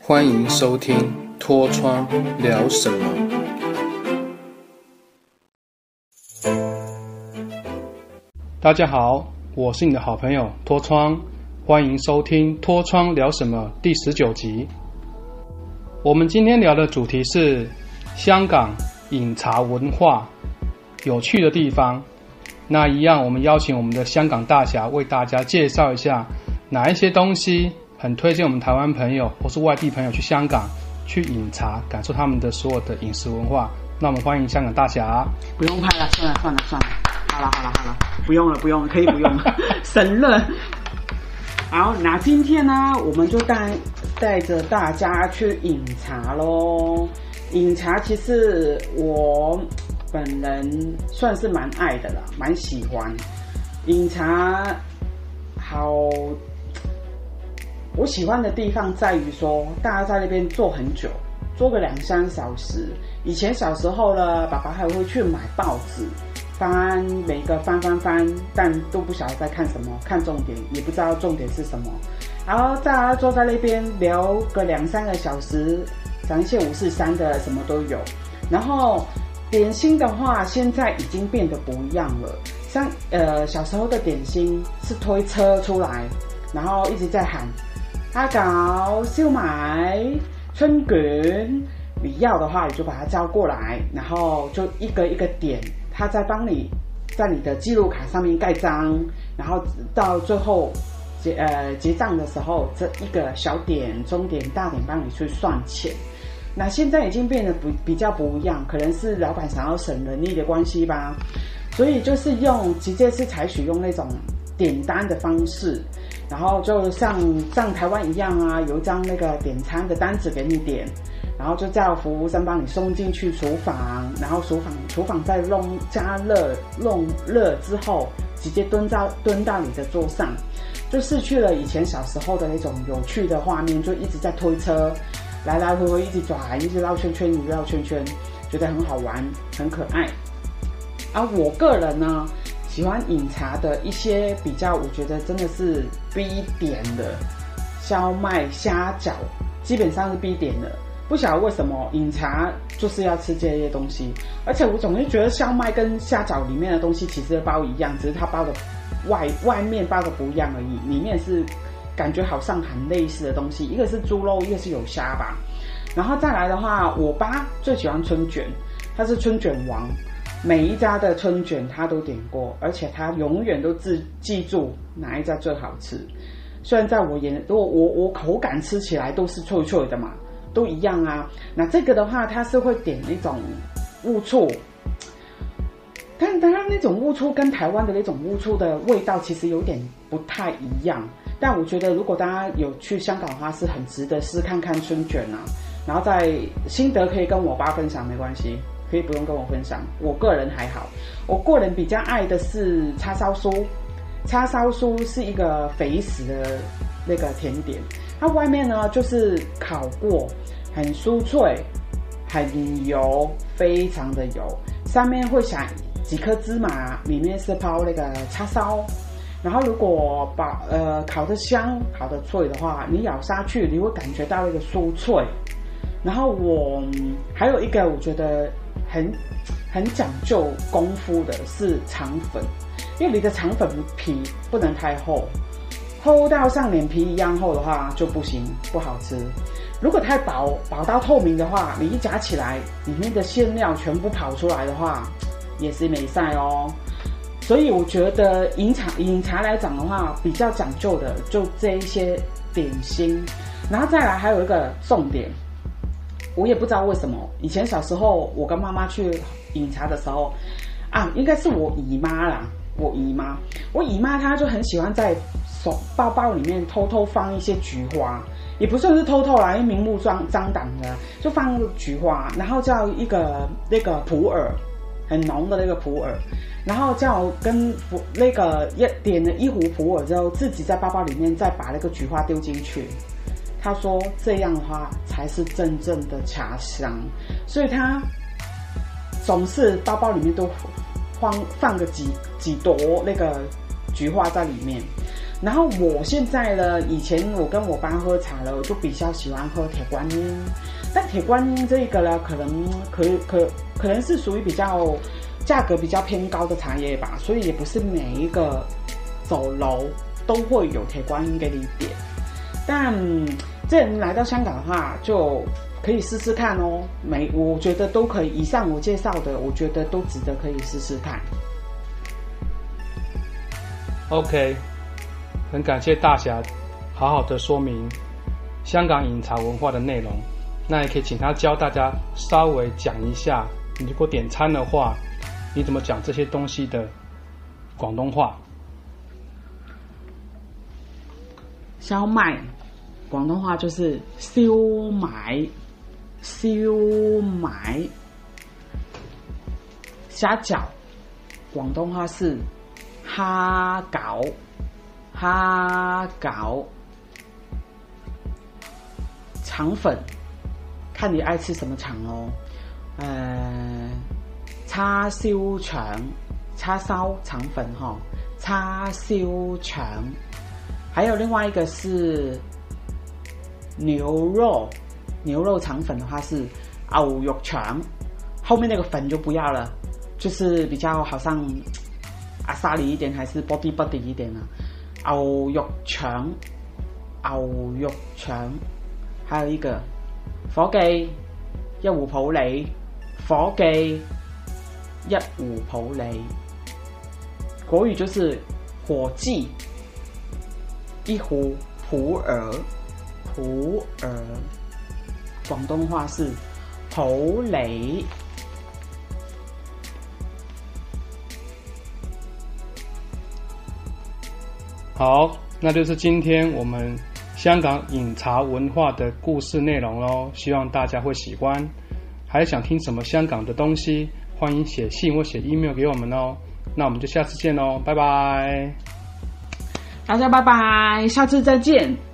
欢迎收听《脱窗聊什么》。大家好，我是你的好朋友脱窗，欢迎收听《脱窗聊什么》第十九集。我们今天聊的主题是香港饮茶文化有趣的地方。那一样，我们邀请我们的香港大侠为大家介绍一下哪一些东西很推荐我们台湾朋友或是外地朋友去香港去饮茶，感受他们的所有的饮食文化。那我们欢迎香港大侠。不用拍了，算了算了算了，好了好了好了，不用了不用了，可以不用了，省了。好，那今天呢，我们就带带着大家去饮茶喽。饮茶其实我。本人算是蛮爱的啦，蛮喜欢饮茶。好，我喜欢的地方在于说，大家在那边坐很久，坐个两三小时。以前小时候呢，爸爸还会去买报纸，翻每个翻翻翻，但都不晓得在看什么，看重点也不知道重点是什么。然后大家坐在那边聊个两三个小时，讲一些五四三的，什么都有。然后。点心的话，现在已经变得不一样了。像呃小时候的点心是推车出来，然后一直在喊阿搞烧麦、春卷，你要的话你就把它叫过来，然后就一个一个点，他再帮你在你的记录卡上面盖章，然后到最后结呃结账的时候，这一个小点、中点、大点帮你去算钱。那现在已经变得不比较不一样，可能是老板想要省人力的关系吧，所以就是用直接是采取用那种点单的方式，然后就像像台湾一样啊，有一张那个点餐的单子给你点，然后就叫服务生帮你送进去厨房，然后厨房厨房再弄加热弄热之后，直接蹲到蹲到你的桌上，就失去了以前小时候的那种有趣的画面，就一直在推车。来来回回一直转，一直绕圈圈，一直绕圈圈，觉得很好玩，很可爱。而我个人呢，喜欢饮茶的一些比较，我觉得真的是必点的，烧麦、虾饺，基本上是必点的。不晓得为什么饮茶就是要吃这些东西，而且我总是觉得烧麦跟虾饺里面的东西其实包一样，只是它包的外外面包的不一样而已，里面是。感觉好像很类似的东西，一个是猪肉，一个是有虾吧。然后再来的话，我爸最喜欢春卷，他是春卷王，每一家的春卷他都点过，而且他永远都记记住哪一家最好吃。虽然在我眼，如果我我口感吃起来都是脆脆的嘛，都一样啊。那这个的话，他是会点那种乌醋，但当然那种乌醋跟台湾的那种乌醋的味道其实有点不太一样。但我觉得，如果大家有去香港的话，是很值得试看看春卷啊。然后在心得可以跟我爸分享，没关系，可以不用跟我分享。我个人还好，我个人比较爱的是叉烧酥。叉烧酥是一个肥死的那个甜点，它外面呢就是烤过，很酥脆，很油，非常的油，上面会撒几颗芝麻，里面是包那个叉烧。然后，如果把呃烤的香、烤的脆的话，你咬下去，你会感觉到一个酥脆。然后我还有一个我觉得很很讲究功夫的是肠粉，因为你的肠粉皮不能太厚，厚到像脸皮一样厚的话就不行，不好吃。如果太薄，薄到透明的话，你一夹起来，里面的馅料全部跑出来的话，也是没晒哦。所以我觉得饮茶饮茶来讲的话，比较讲究的就这一些点心，然后再来还有一个重点，我也不知道为什么，以前小时候我跟妈妈去饮茶的时候，啊，应该是我姨妈啦，我姨妈，我姨妈她就很喜欢在手包包里面偷偷放一些菊花，也不算是偷偷啦，因为明目张张胆的，就放菊花，然后叫一个那个普洱。很浓的那个普洱，然后叫跟那个一点了一壶普洱之后，自己在包包里面再把那个菊花丢进去。他说这样的话才是真正的茶香，所以他总是包包里面都放放个几几朵那个菊花在里面。然后我现在呢，以前我跟我爸喝茶了，我就比较喜欢喝铁观音。但铁观音这个呢，可能可可可能是属于比较价格比较偏高的茶叶吧，所以也不是每一个走楼都会有铁观音给你点。但这人来到香港的话，就可以试试看哦。每我觉得都可以，以上我介绍的，我觉得都值得可以试试看。OK，很感谢大侠好好的说明香港饮茶文化的内容。那也可以请他教大家稍微讲一下，你如果点餐的话，你怎么讲这些东西的广东话？烧麦，广东话就是燒賣，燒賣。虾饺，广东话是虾饺，虾饺。肠粉，看你爱吃什么肠哦。呃，叉烧肠，叉烧肠粉哈，叉烧肠。还有另外一个是牛肉，牛肉肠粉的话是牛肉肠，后面那个粉就不要了，就是比较好像阿萨里一点，还是 body body 一点啊、牛肉腸，牛肉腸，还有一个伙計一壺普洱，伙計一壺普洱，國語就是伙计。一壶普洱，普洱，广东话是头雷。好，那就是今天我们香港饮茶文化的故事内容喽，希望大家会喜欢。还想听什么香港的东西，欢迎写信或写 email 给我们哦。那我们就下次见喽，拜拜。大家拜拜，下次再见。